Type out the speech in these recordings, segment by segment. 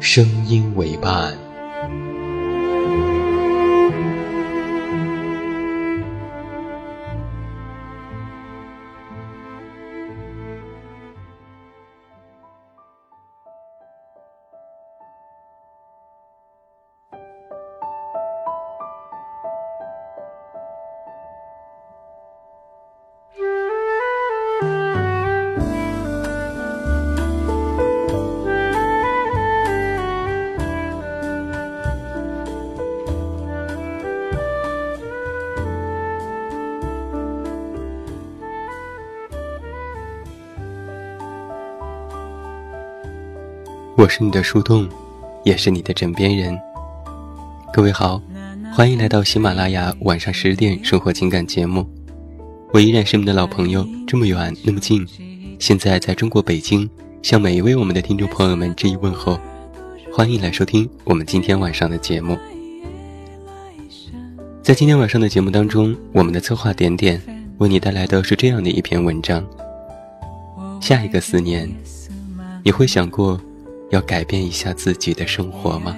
声音为伴。我是你的树洞，也是你的枕边人。各位好，欢迎来到喜马拉雅晚上十点生活情感节目。我依然是你们的老朋友，这么远那么近，现在在中国北京，向每一位我们的听众朋友们致以问候。欢迎来收听我们今天晚上的节目。在今天晚上的节目当中，我们的策划点点为你带来的是这样的一篇文章：下一个四年，你会想过？要改变一下自己的生活吗？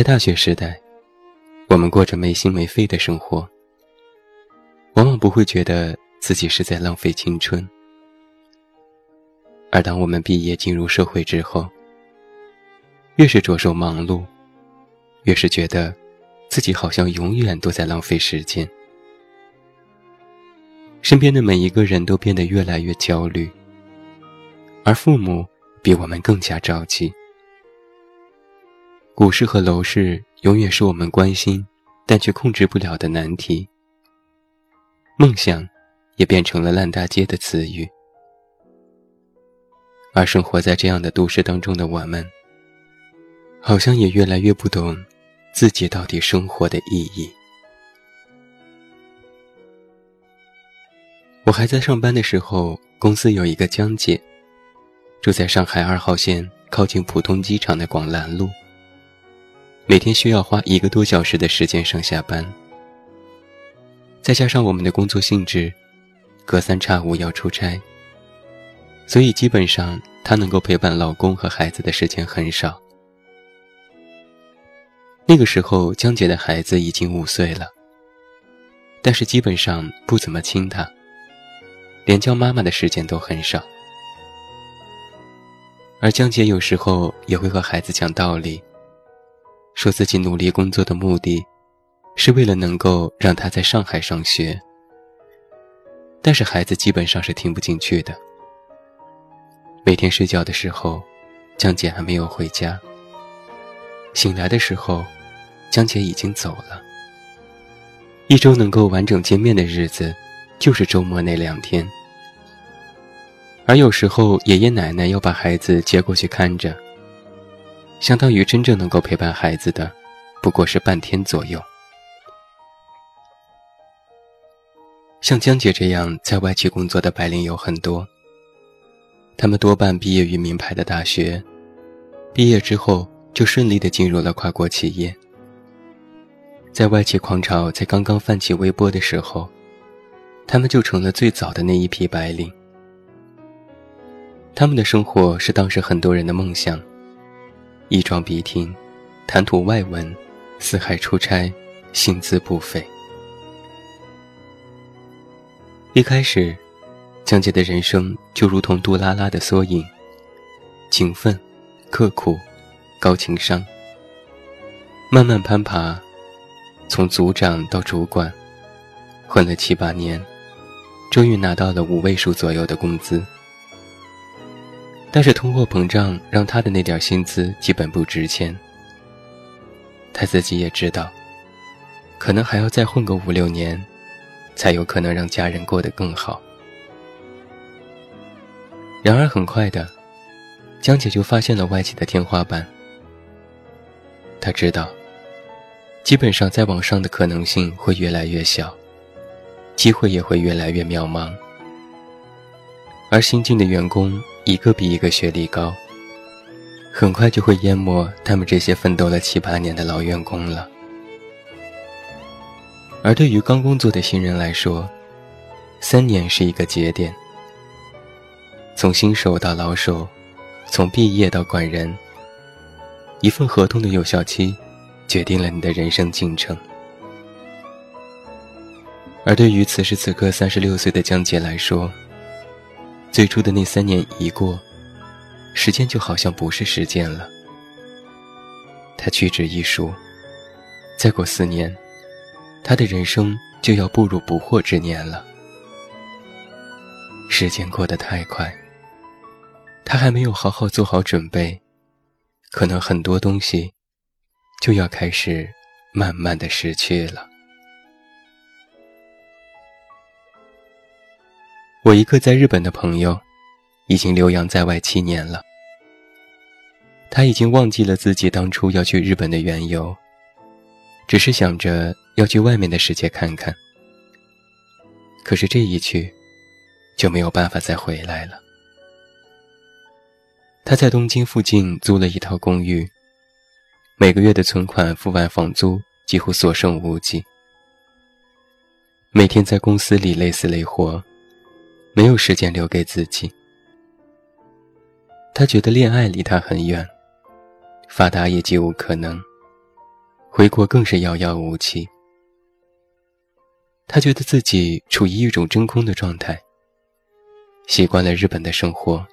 在大学时代，我们过着没心没肺的生活，往往不会觉得自己是在浪费青春。而当我们毕业进入社会之后，越是着手忙碌，越是觉得自己好像永远都在浪费时间。身边的每一个人都变得越来越焦虑，而父母比我们更加着急。股市和楼市永远是我们关心，但却控制不了的难题。梦想也变成了烂大街的词语，而生活在这样的都市当中的我们，好像也越来越不懂自己到底生活的意义。我还在上班的时候，公司有一个江姐，住在上海二号线靠近浦东机场的广兰路。每天需要花一个多小时的时间上下班，再加上我们的工作性质，隔三差五要出差，所以基本上她能够陪伴老公和孩子的时间很少。那个时候，江姐的孩子已经五岁了，但是基本上不怎么亲她，连叫妈妈的时间都很少。而江姐有时候也会和孩子讲道理。说自己努力工作的目的，是为了能够让他在上海上学。但是孩子基本上是听不进去的，每天睡觉的时候，江姐还没有回家。醒来的时候，江姐已经走了。一周能够完整见面的日子，就是周末那两天。而有时候，爷爷奶奶要把孩子接过去看着，相当于真正能够陪伴孩子的，不过是半天左右。像江姐这样在外企工作的白领有很多，他们多半毕业于名牌的大学，毕业之后。就顺利的进入了跨国企业。在外企狂潮才刚刚泛起微波的时候，他们就成了最早的那一批白领。他们的生活是当时很多人的梦想：一装鼻听，谈吐外文，四海出差，薪资不菲。一开始，江姐的人生就如同杜拉拉的缩影：勤奋，刻苦。高情商，慢慢攀爬，从组长到主管，混了七八年，终于拿到了五位数左右的工资。但是通货膨胀让他的那点薪资基本不值钱。他自己也知道，可能还要再混个五六年，才有可能让家人过得更好。然而很快的，江姐就发现了外企的天花板。他知道，基本上再往上的可能性会越来越小，机会也会越来越渺茫。而新进的员工一个比一个学历高，很快就会淹没他们这些奋斗了七八年的老员工了。而对于刚工作的新人来说，三年是一个节点，从新手到老手，从毕业到管人。一份合同的有效期，决定了你的人生进程。而对于此时此刻三十六岁的江姐来说，最初的那三年一过，时间就好像不是时间了。他屈指一数，再过四年，他的人生就要步入不惑之年了。时间过得太快，他还没有好好做好准备。可能很多东西就要开始慢慢的失去了。我一个在日本的朋友，已经留洋在外七年了。他已经忘记了自己当初要去日本的缘由，只是想着要去外面的世界看看。可是这一去，就没有办法再回来了。他在东京附近租了一套公寓，每个月的存款付完房租，几乎所剩无几。每天在公司里累死累活，没有时间留给自己。他觉得恋爱离他很远，发达也几无可能，回国更是遥遥无期。他觉得自己处于一种真空的状态，习惯了日本的生活。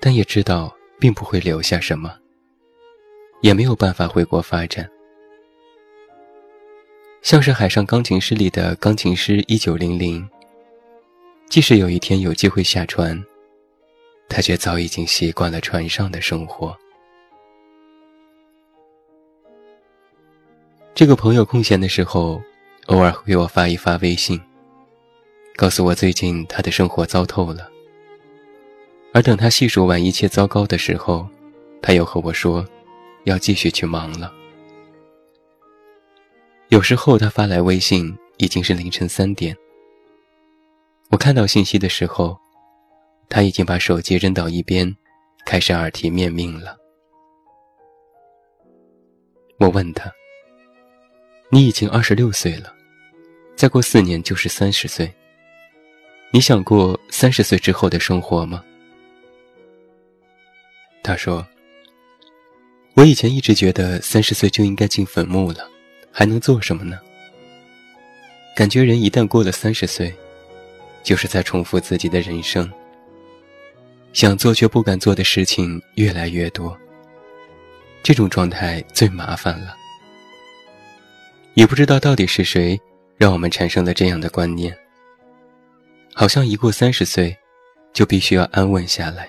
但也知道并不会留下什么，也没有办法回国发展。像是《海上钢琴师》里的钢琴师一九零零，即使有一天有机会下船，他却早已经习惯了船上的生活。这个朋友空闲的时候，偶尔会给我发一发微信，告诉我最近他的生活糟透了。而等他细数完一切糟糕的时候，他又和我说，要继续去忙了。有时候他发来微信已经是凌晨三点，我看到信息的时候，他已经把手机扔到一边，开始耳提面命了。我问他：“你已经二十六岁了，再过四年就是三十岁，你想过三十岁之后的生活吗？”他说：“我以前一直觉得三十岁就应该进坟墓了，还能做什么呢？感觉人一旦过了三十岁，就是在重复自己的人生。想做却不敢做的事情越来越多。这种状态最麻烦了。也不知道到底是谁让我们产生了这样的观念，好像一过三十岁，就必须要安稳下来。”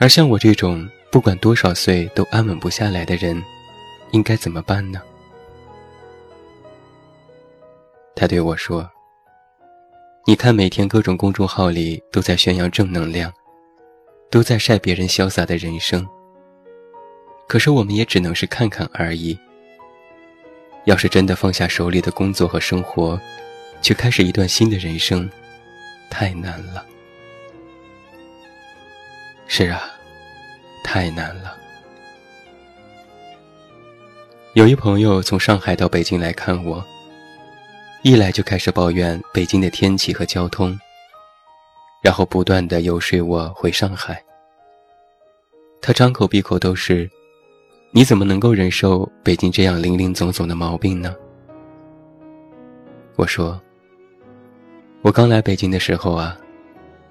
而像我这种不管多少岁都安稳不下来的人，应该怎么办呢？他对我说：“你看，每天各种公众号里都在宣扬正能量，都在晒别人潇洒的人生。可是我们也只能是看看而已。要是真的放下手里的工作和生活，去开始一段新的人生，太难了。是啊，太难了。有一朋友从上海到北京来看我。”一来就开始抱怨北京的天气和交通，然后不断的游说我回上海。他张口闭口都是：“你怎么能够忍受北京这样林林总总的毛病呢？”我说：“我刚来北京的时候啊，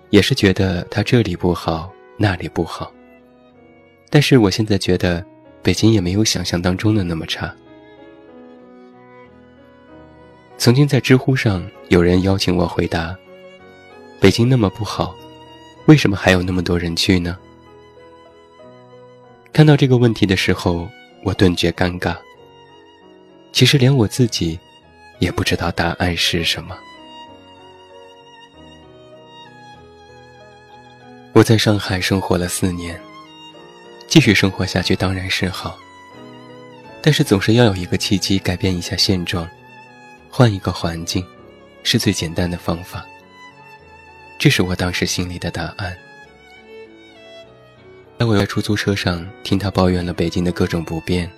也是觉得他这里不好那里不好，但是我现在觉得北京也没有想象当中的那么差。”曾经在知乎上有人邀请我回答：“北京那么不好，为什么还有那么多人去呢？”看到这个问题的时候，我顿觉尴尬。其实连我自己也不知道答案是什么。我在上海生活了四年，继续生活下去当然是好，但是总是要有一个契机改变一下现状。换一个环境，是最简单的方法。这是我当时心里的答案。在我在出租车上听他抱怨了北京的各种不便，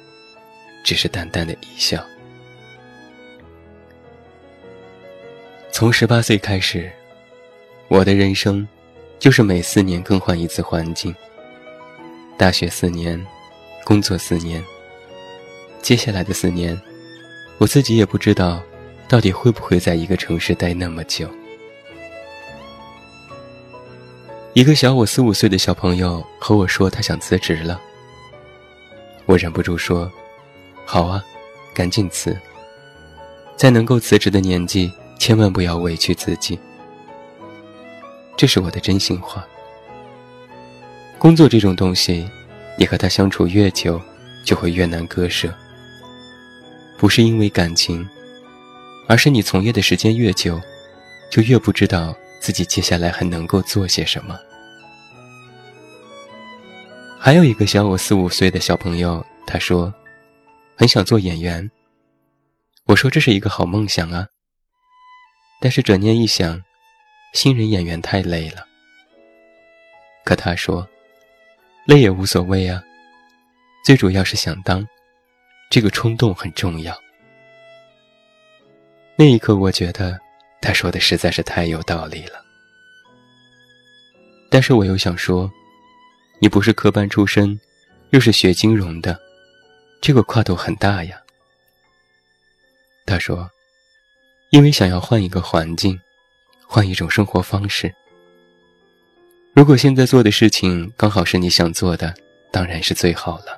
只是淡淡的一笑。从十八岁开始，我的人生就是每四年更换一次环境。大学四年，工作四年，接下来的四年，我自己也不知道。到底会不会在一个城市待那么久？一个小我四五岁的小朋友和我说他想辞职了，我忍不住说：“好啊，赶紧辞。在能够辞职的年纪，千万不要委屈自己。”这是我的真心话。工作这种东西，你和他相处越久，就会越难割舍。不是因为感情。而是你从业的时间越久，就越不知道自己接下来还能够做些什么。还有一个小我四五岁的小朋友，他说，很想做演员。我说这是一个好梦想啊。但是转念一想，新人演员太累了。可他说，累也无所谓啊，最主要是想当，这个冲动很重要。那一刻，我觉得他说的实在是太有道理了。但是我又想说，你不是科班出身，又是学金融的，这个跨度很大呀。他说，因为想要换一个环境，换一种生活方式。如果现在做的事情刚好是你想做的，当然是最好了。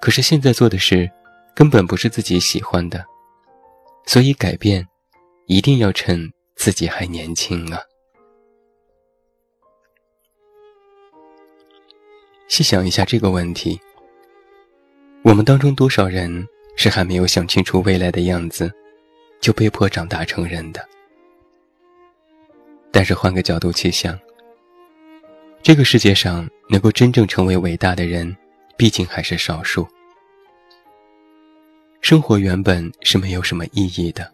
可是现在做的事，根本不是自己喜欢的。所以改变，一定要趁自己还年轻啊！细想一下这个问题，我们当中多少人是还没有想清楚未来的样子，就被迫长大成人的？但是换个角度去想，这个世界上能够真正成为伟大的人，毕竟还是少数。生活原本是没有什么意义的，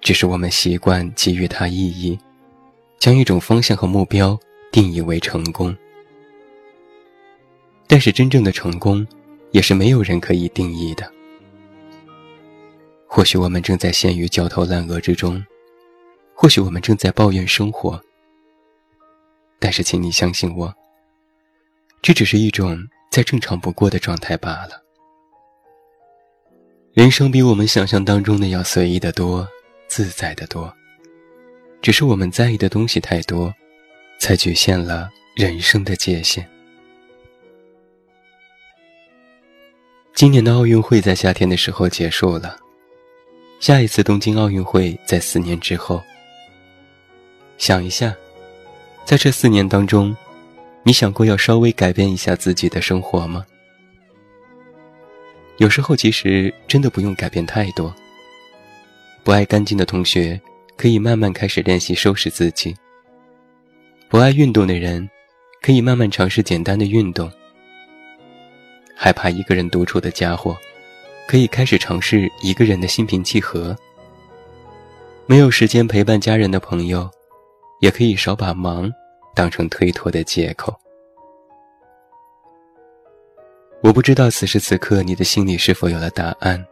只是我们习惯给予它意义，将一种方向和目标定义为成功。但是真正的成功，也是没有人可以定义的。或许我们正在陷于焦头烂额之中，或许我们正在抱怨生活，但是请你相信我，这只是一种再正常不过的状态罢了。人生比我们想象当中的要随意的多，自在的多。只是我们在意的东西太多，才局限了人生的界限。今年的奥运会在夏天的时候结束了，下一次东京奥运会在四年之后。想一下，在这四年当中，你想过要稍微改变一下自己的生活吗？有时候其实真的不用改变太多。不爱干净的同学，可以慢慢开始练习收拾自己；不爱运动的人，可以慢慢尝试简单的运动；害怕一个人独处的家伙，可以开始尝试一个人的心平气和；没有时间陪伴家人的朋友，也可以少把忙当成推脱的借口。我不知道此时此刻你的心里是否有了答案，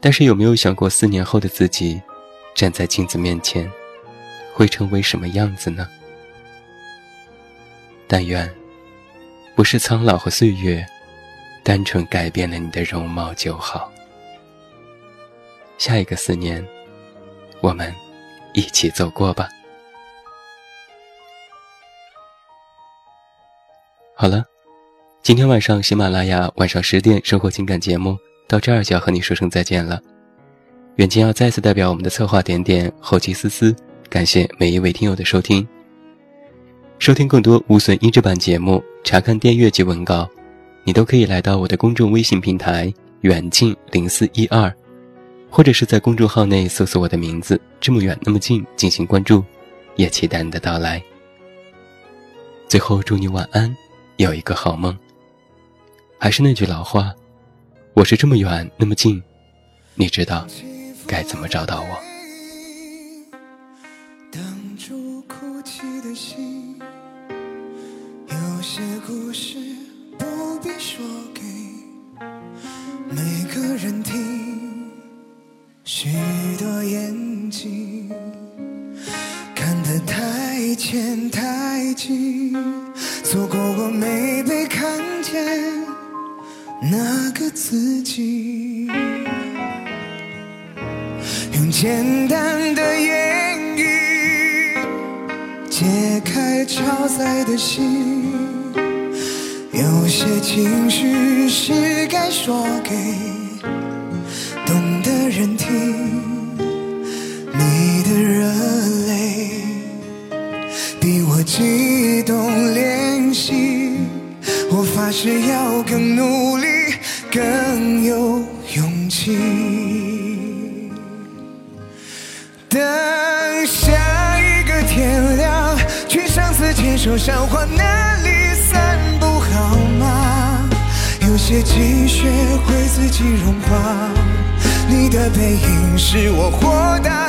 但是有没有想过四年后的自己，站在镜子面前，会成为什么样子呢？但愿，不是苍老和岁月，单纯改变了你的容貌就好。下一个四年，我们一起走过吧。好了。今天晚上喜马拉雅晚上十点生活情感节目到这儿就要和你说声再见了。远近要再次代表我们的策划点点、后期思思，感谢每一位听友的收听。收听更多无损音质版节目，查看电阅及文稿，你都可以来到我的公众微信平台远近零四一二，或者是在公众号内搜索我的名字这么远那么近进行关注，也期待你的到来。最后祝你晚安，有一个好梦。还是那句老话，我是这么远那么近，你知道该怎么找到我？自己，用简单的言语解开超载的心。有些情绪是该说给懂的人听。你的热泪比我激动怜惜，我发誓要更努力。更有勇气。等下一个天亮，去上次牵手赏花那里散步好吗？有些积雪会自己融化，你的背影是我豁达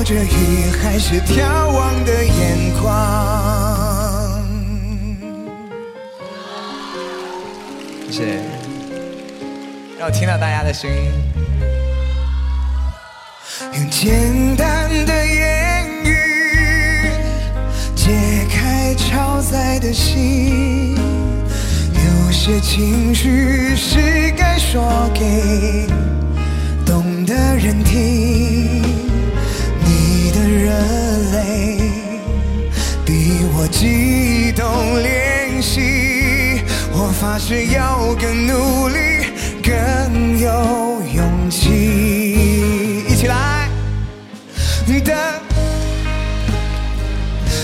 飘着雨还是眺望的眼眶。谢谢，让我听到大家的声音。用简单的言语解开超载的心。有些情绪是该说给懂的人听，激动怜惜，我发誓要更努力，更有勇气，一起来。等，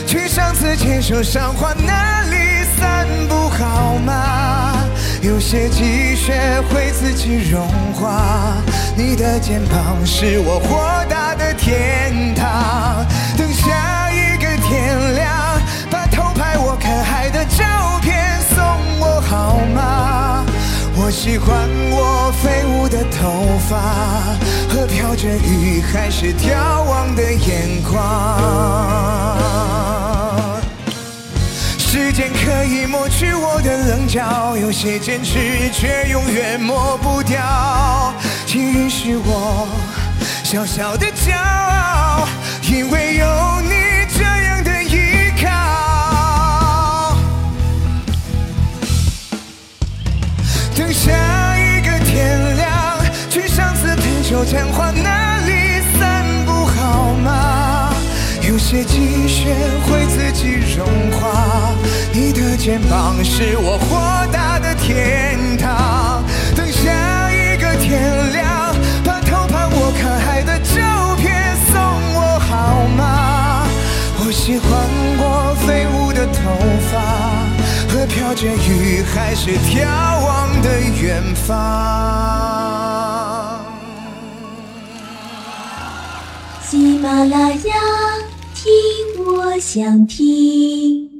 去上次牵手赏花那里散步好吗？有些积雪会自己融化，你的肩膀是我豁达的天堂。喜欢我飞舞的头发和飘着雨还是眺望的眼眶。时间可以抹去我的棱角，有些坚持却永远抹不掉。请允许我小小的骄傲，因为有你等下一个天亮，去上次陪酒讲话那里散步好吗？有些积雪会自己融化。你的肩膀是我豁达的天堂。等下一个天亮，把偷拍我看海的照片送我好吗？我喜欢过飞舞的头发飘着雨还是眺望的远方。喜马拉雅，听我想听。